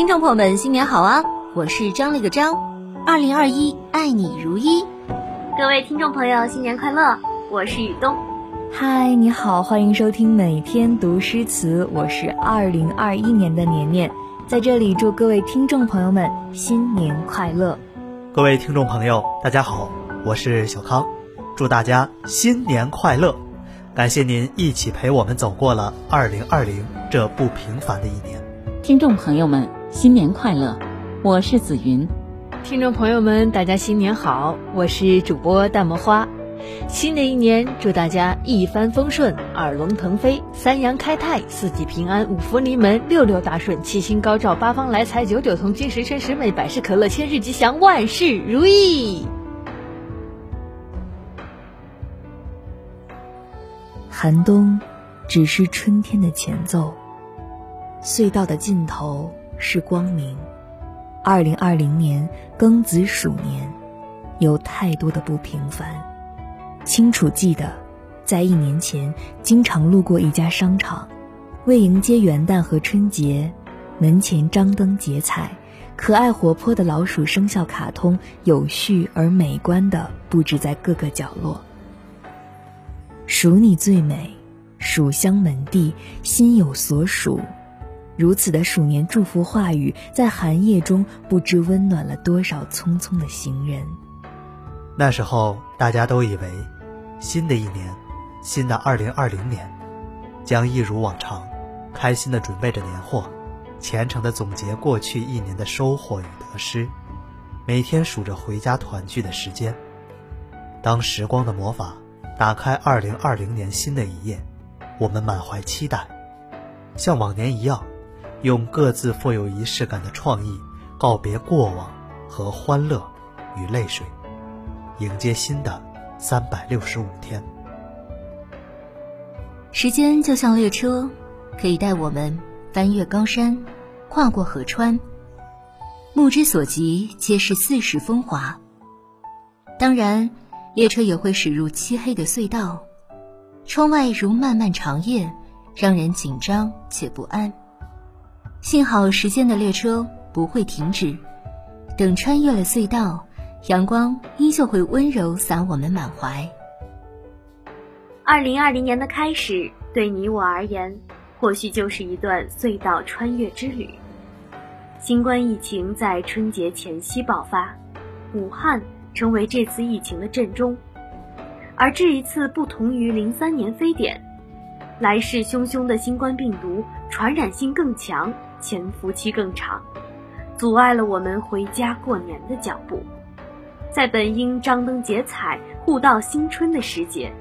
听众朋友们，新年好啊！我是张了个张，二零二一，爱你如一。各位听众朋友，新年快乐！我是雨东。嗨，你好，欢迎收听每天读诗词。我是二零二一年的年年，在这里祝各位听众朋友们新年快乐。各位听众朋友，大家好，我是小康，祝大家新年快乐！感谢您一起陪我们走过了二零二零这不平凡的一年。听众朋友们，新年快乐！我是紫云。听众朋友们，大家新年好！我是主播淡墨花。新的一年，祝大家一帆风顺，二龙腾飞，三阳开泰，四季平安，五福临门，六六大顺，七星高照，八方来财，九九同心，十全十美，百事可乐，千事吉祥，万事如意。寒冬，只是春天的前奏。隧道的尽头是光明。二零二零年庚子鼠年，有太多的不平凡。清楚记得，在一年前，经常路过一家商场，为迎接元旦和春节，门前张灯结彩，可爱活泼的老鼠生肖卡通有序而美观的布置在各个角落。数你最美，鼠香门第，心有所属。如此的鼠年祝福话语，在寒夜中不知温暖了多少匆匆的行人。那时候，大家都以为，新的一年，新的二零二零年，将一如往常，开心的准备着年货，虔诚的总结过去一年的收获与得失，每天数着回家团聚的时间。当时光的魔法打开二零二零年新的一页，我们满怀期待，像往年一样。用各自富有仪式感的创意，告别过往和欢乐与泪水，迎接新的三百六十五天。时间就像列车，可以带我们翻越高山，跨过河川，目之所及皆是四时风华。当然，列车也会驶入漆黑的隧道，窗外如漫漫长夜，让人紧张且不安。幸好时间的列车不会停止，等穿越了隧道，阳光依旧会温柔洒我们满怀。二零二零年的开始，对你我而言，或许就是一段隧道穿越之旅。新冠疫情在春节前夕爆发，武汉成为这次疫情的震中，而这一次不同于零三年非典，来势汹汹的新冠病毒传染性更强。潜伏期更长，阻碍了我们回家过年的脚步。在本应张灯结彩、互道新春的时节，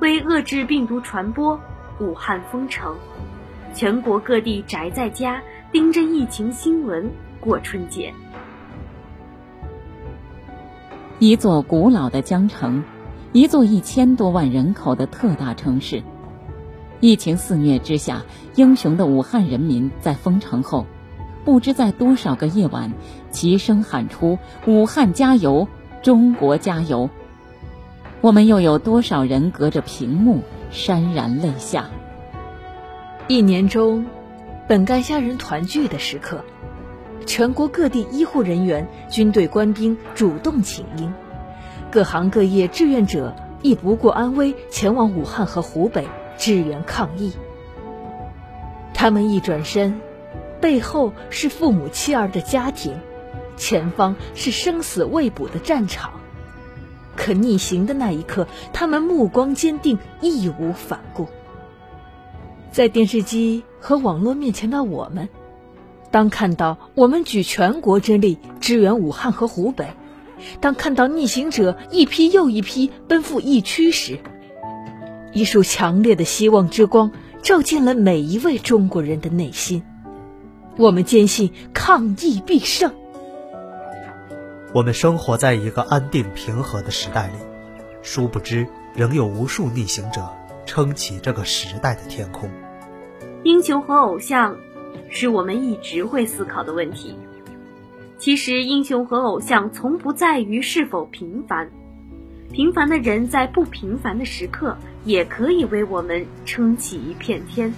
为遏制病毒传播，武汉封城，全国各地宅在家，盯着疫情新闻过春节。一座古老的江城，一座一千多万人口的特大城市。疫情肆虐之下，英雄的武汉人民在封城后，不知在多少个夜晚，齐声喊出“武汉加油，中国加油”。我们又有多少人隔着屏幕潸然泪下？一年中，本该家人团聚的时刻，全国各地医护人员、军队官兵主动请缨，各行各业志愿者亦不顾安危前往武汉和湖北。支援抗疫，他们一转身，背后是父母妻儿的家庭，前方是生死未卜的战场。可逆行的那一刻，他们目光坚定，义无反顾。在电视机和网络面前的我们，当看到我们举全国之力支援武汉和湖北，当看到逆行者一批又一批奔赴疫区时，一束强烈的希望之光照进了每一位中国人的内心。我们坚信抗疫必胜。我们生活在一个安定平和的时代里，殊不知仍有无数逆行者撑起这个时代的天空。英雄和偶像，是我们一直会思考的问题。其实，英雄和偶像从不在于是否平凡。平凡的人在不平凡的时刻，也可以为我们撑起一片天，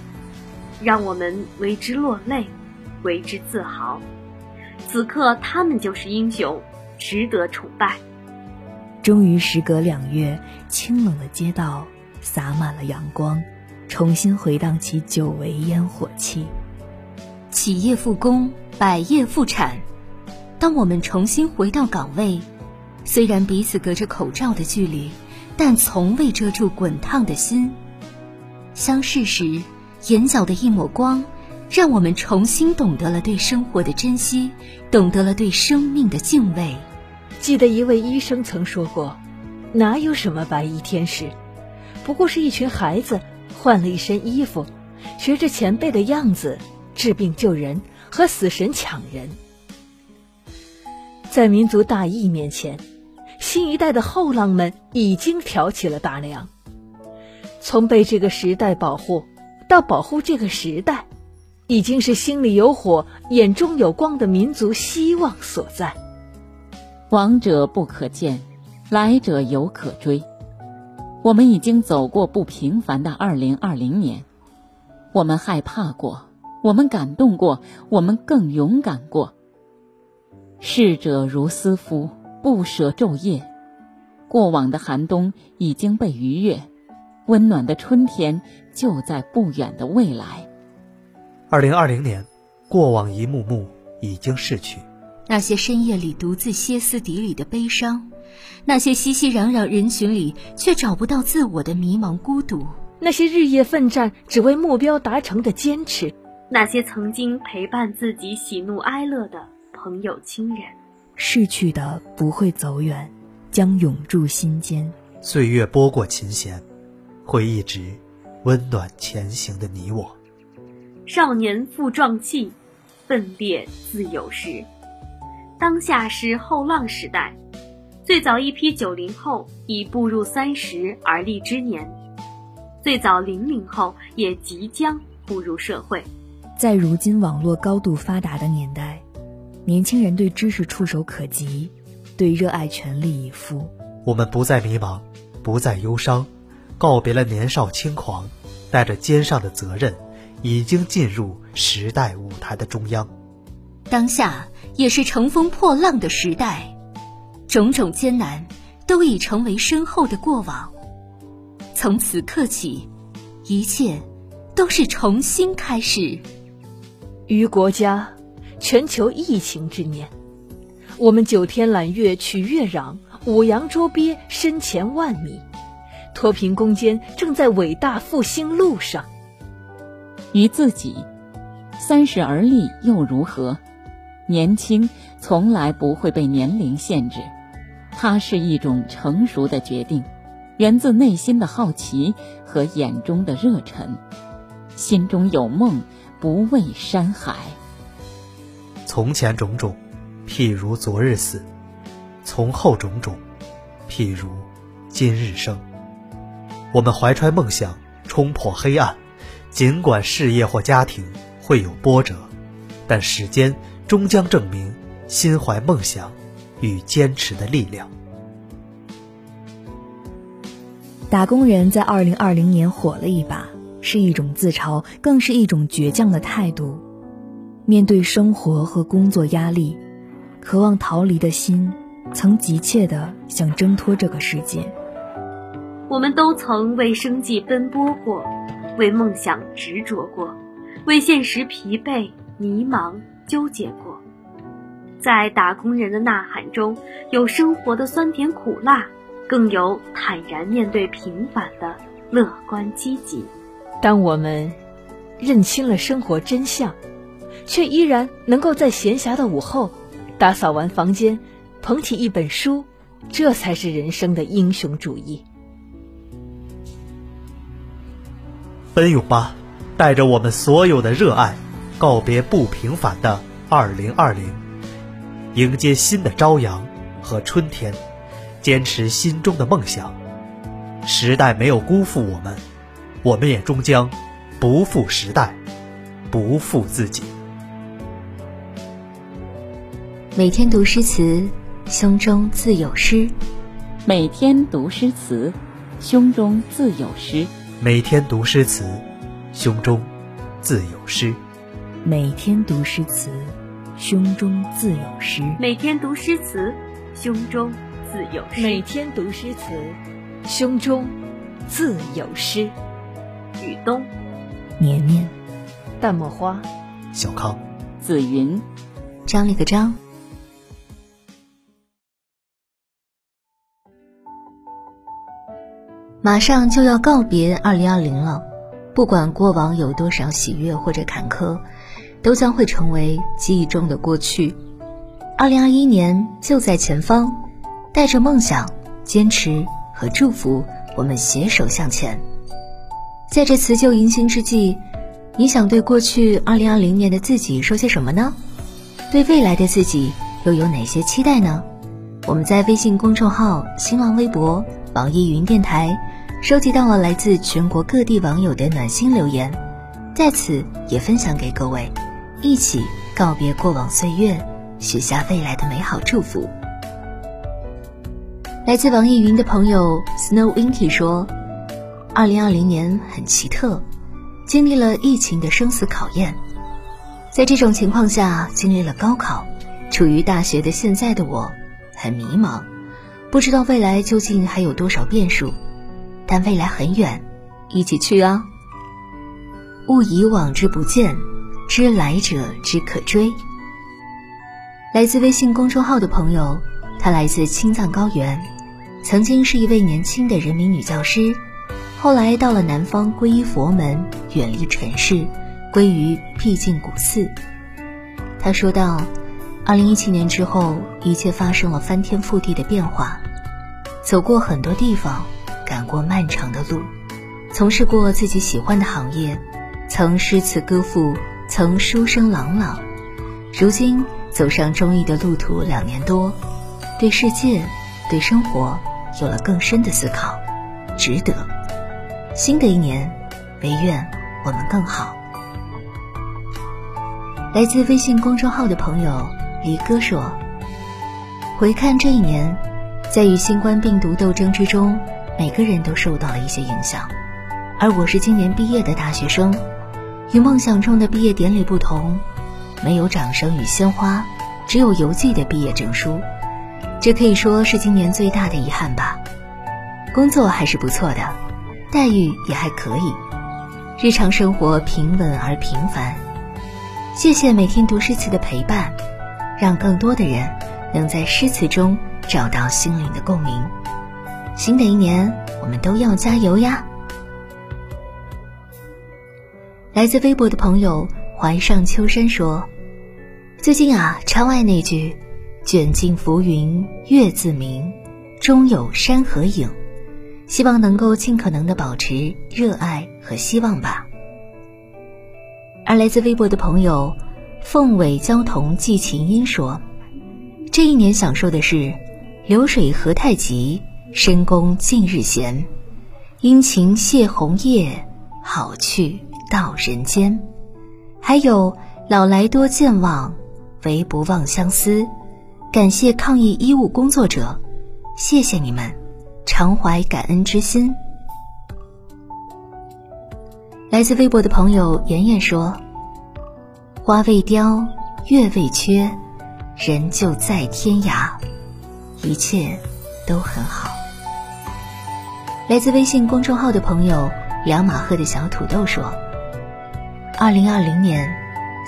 让我们为之落泪，为之自豪。此刻他们就是英雄，值得崇拜。终于，时隔两月，清冷的街道洒满了阳光，重新回荡起久违烟火气。企业复工，百业复产。当我们重新回到岗位，虽然彼此隔着口罩的距离，但从未遮住滚烫的心。相视时，眼角的一抹光，让我们重新懂得了对生活的珍惜，懂得了对生命的敬畏。记得一位医生曾说过：“哪有什么白衣天使，不过是一群孩子换了一身衣服，学着前辈的样子治病救人，和死神抢人。”在民族大义面前，新一代的后浪们已经挑起了大梁。从被这个时代保护，到保护这个时代，已经是心里有火、眼中有光的民族希望所在。往者不可见，来者犹可追。我们已经走过不平凡的二零二零年，我们害怕过，我们感动过，我们更勇敢过。逝者如斯夫，不舍昼夜。过往的寒冬已经被逾越，温暖的春天就在不远的未来。二零二零年，过往一幕幕已经逝去。那些深夜里独自歇斯底里的悲伤，那些熙熙攘攘人群里却找不到自我的迷茫孤独，那些日夜奋战只为目标达成的坚持，那些曾经陪伴自己喜怒哀乐的朋友亲人，逝去的不会走远，将永驻心间。岁月拨过琴弦，会一直温暖前行的你我。少年负壮气，奋烈自有时。当下是后浪时代，最早一批九零后已步入三十而立之年，最早零零后也即将步入社会。在如今网络高度发达的年代，年轻人对知识触手可及，对热爱全力以赴。我们不再迷茫，不再忧伤，告别了年少轻狂，带着肩上的责任，已经进入时代舞台的中央。当下。也是乘风破浪的时代，种种艰难都已成为身后的过往。从此刻起，一切都是重新开始。于国家，全球疫情之年，我们九天揽月取月壤，五洋捉鳖深潜万米，脱贫攻坚正在伟大复兴路上。于自己，三十而立又如何？年轻从来不会被年龄限制，它是一种成熟的决定，源自内心的好奇和眼中的热忱。心中有梦，不畏山海。从前种种，譬如昨日死；从后种种，譬如今日生。我们怀揣梦想，冲破黑暗。尽管事业或家庭会有波折，但时间。终将证明心怀梦想与坚持的力量。打工人在二零二零年火了一把，是一种自嘲，更是一种倔强的态度。面对生活和工作压力，渴望逃离的心，曾急切的想挣脱这个世界。我们都曾为生计奔波过，为梦想执着过，为现实疲惫迷茫。纠结过，在打工人的呐喊中，有生活的酸甜苦辣，更有坦然面对平凡的乐观积极。当我们认清了生活真相，却依然能够在闲暇的午后，打扫完房间，捧起一本书，这才是人生的英雄主义。奔涌吧，带着我们所有的热爱。告别不平凡的二零二零，迎接新的朝阳和春天，坚持心中的梦想。时代没有辜负我们，我们也终将不负时代，不负自己。每天读诗词，胸中自有诗。每天读诗词，胸中自有诗。每天读诗词，胸中自有诗。每天读诗词，胸中自有诗。每天读诗词，胸中自有诗。每天读诗词，胸中自有诗。雨冬，年年，淡墨花，小康，紫云，张了个张。马上就要告别二零二零了，不管过往有多少喜悦或者坎坷，都将会成为记忆中的过去。二零二一年就在前方，带着梦想、坚持和祝福，我们携手向前。在这辞旧迎新之际，你想对过去二零二零年的自己说些什么呢？对未来的自己又有哪些期待呢？我们在微信公众号、新浪微博、网易云电台。收集到了来自全国各地网友的暖心留言，在此也分享给各位，一起告别过往岁月，许下未来的美好祝福。来自网易云的朋友 Snow Winky 说：“二零二零年很奇特，经历了疫情的生死考验，在这种情况下经历了高考，处于大学的现在的我很迷茫，不知道未来究竟还有多少变数。”但未来很远，一起去啊！勿以往之不见，知来者之可追。来自微信公众号的朋友，她来自青藏高原，曾经是一位年轻的人民女教师，后来到了南方皈依佛门，远离尘世，归于僻静古寺。她说道：“二零一七年之后，一切发生了翻天覆地的变化，走过很多地方。”赶过漫长的路，从事过自己喜欢的行业，曾诗词歌赋，曾书声朗朗。如今走上中医的路途两年多，对世界、对生活有了更深的思考，值得。新的一年，唯愿我们更好。来自微信公众号的朋友离哥说：“回看这一年，在与新冠病毒斗争之中。”每个人都受到了一些影响，而我是今年毕业的大学生，与梦想中的毕业典礼不同，没有掌声与鲜花，只有邮寄的毕业证书，这可以说是今年最大的遗憾吧。工作还是不错的，待遇也还可以，日常生活平稳而平凡。谢谢每天读诗词的陪伴，让更多的人能在诗词中找到心灵的共鸣。新的一年，我们都要加油呀！来自微博的朋友怀上秋山说：“最近啊，窗外那句‘卷尽浮云月自明，终有山河影’，希望能够尽可能的保持热爱和希望吧。”而来自微博的朋友凤尾交童寄琴音说：“这一年享受的是，流水何太急。”深宫近日闲，殷勤谢红叶，好去到人间。还有老来多健忘，唯不忘相思。感谢抗疫医务工作者，谢谢你们，常怀感恩之心。来自微博的朋友妍妍说：“花未凋，月未缺，人就在天涯，一切都很好。”来自微信公众号的朋友两马赫的小土豆说：“二零二零年，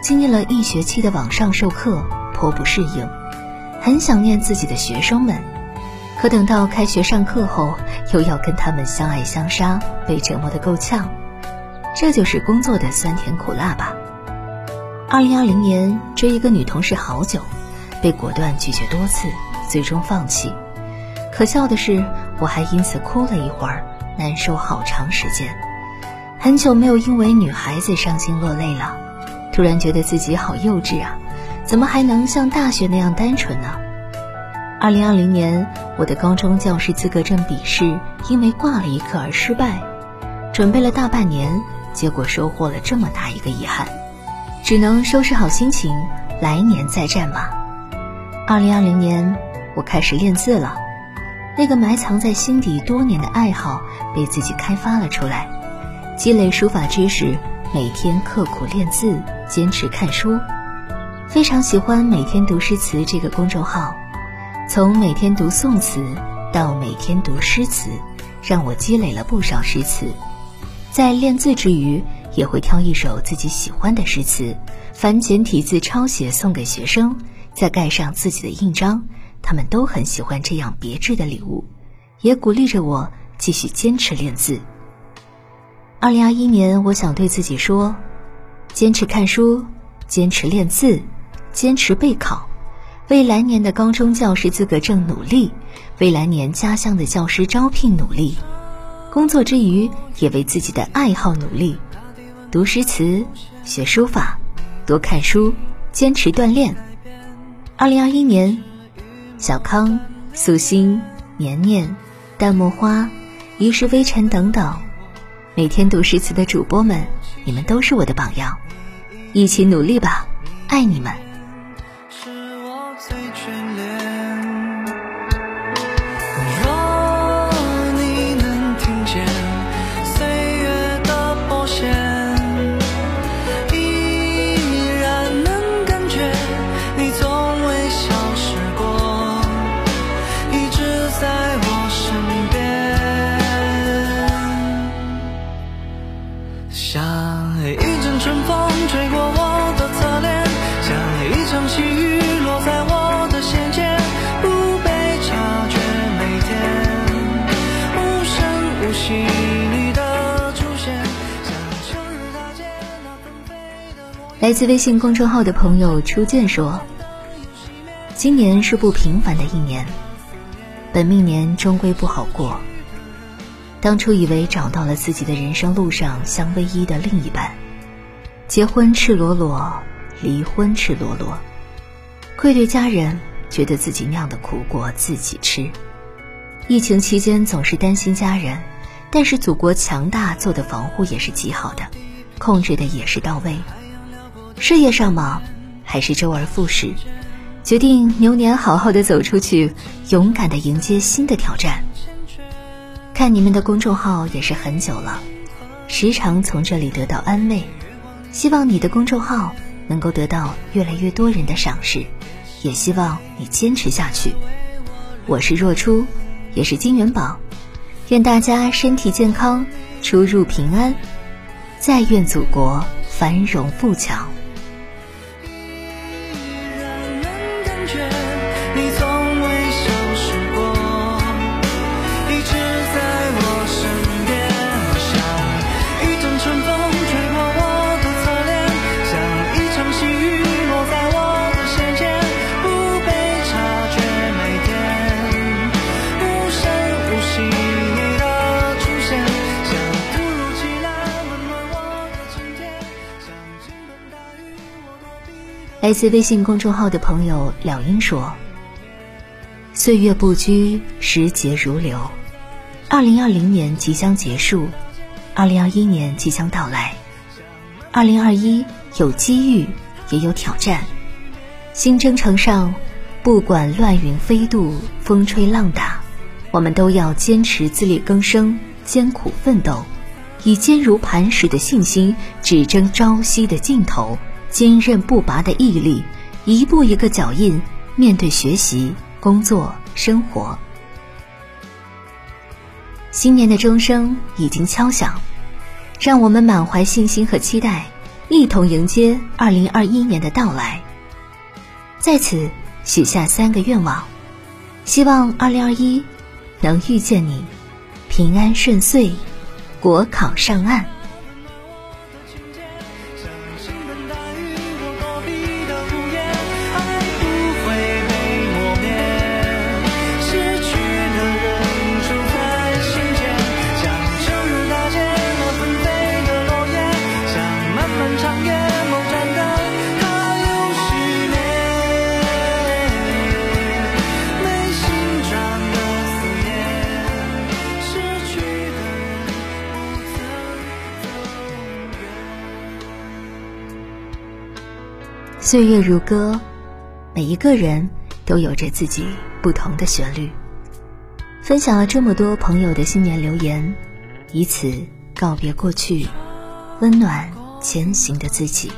经历了一学期的网上授课，颇不适应，很想念自己的学生们。可等到开学上课后，又要跟他们相爱相杀，被折磨得够呛。这就是工作的酸甜苦辣吧。二零二零年追一个女同事好久，被果断拒绝多次，最终放弃。可笑的是。”我还因此哭了一会儿，难受好长时间。很久没有因为女孩子伤心落泪了，突然觉得自己好幼稚啊！怎么还能像大学那样单纯呢？二零二零年，我的高中教师资格证笔试因为挂了一科而失败，准备了大半年，结果收获了这么大一个遗憾，只能收拾好心情，来年再战吧。二零二零年，我开始练字了。那个埋藏在心底多年的爱好被自己开发了出来，积累书法知识，每天刻苦练字，坚持看书。非常喜欢每天读诗词这个公众号，从每天读宋词到每天读诗词，让我积累了不少诗词。在练字之余，也会挑一首自己喜欢的诗词，繁简体字抄写送给学生，再盖上自己的印章。他们都很喜欢这样别致的礼物，也鼓励着我继续坚持练字。二零二一年，我想对自己说：坚持看书，坚持练字，坚持备考，为来年的高中教师资格证努力，为来年家乡的教师招聘努力。工作之余，也为自己的爱好努力，读诗词，学书法，多看书，坚持锻炼。二零二一年。小康、素心、年年、淡墨花、一世微尘等等，每天读诗词的主播们，你们都是我的榜样，一起努力吧，爱你们。像一阵春风吹过我的侧脸，像一场细雨落在我的心间，不被察觉。每天无声无息。来自微信公众号的朋友初见说：“今年是不平凡的一年，本命年终归不好过。”当初以为找到了自己的人生路上相唯一的另一半，结婚赤裸裸，离婚赤裸裸，愧对家人，觉得自己酿的苦果自己吃。疫情期间总是担心家人，但是祖国强大，做的防护也是极好的，控制的也是到位。”事业上忙，还是周而复始，决定牛年好好的走出去，勇敢的迎接新的挑战。看你们的公众号也是很久了，时常从这里得到安慰。希望你的公众号能够得到越来越多人的赏识，也希望你坚持下去。我是若初，也是金元宝，愿大家身体健康，出入平安，再愿祖国繁荣富强。来自微信公众号的朋友了英说：“岁月不居，时节如流。二零二零年即将结束，二零二一年即将到来。二零二一有机遇，也有挑战。新征程上，不管乱云飞渡，风吹浪打，我们都要坚持自力更生，艰苦奋斗，以坚如磐石的信心，只争朝夕的尽头。”坚韧不拔的毅力，一步一个脚印，面对学习、工作、生活。新年的钟声已经敲响，让我们满怀信心和期待，一同迎接二零二一年的到来。在此许下三个愿望，希望二零二一能遇见你，平安顺遂，国考上岸。岁月如歌，每一个人都有着自己不同的旋律。分享了这么多朋友的新年留言，以此告别过去，温暖前行的自己。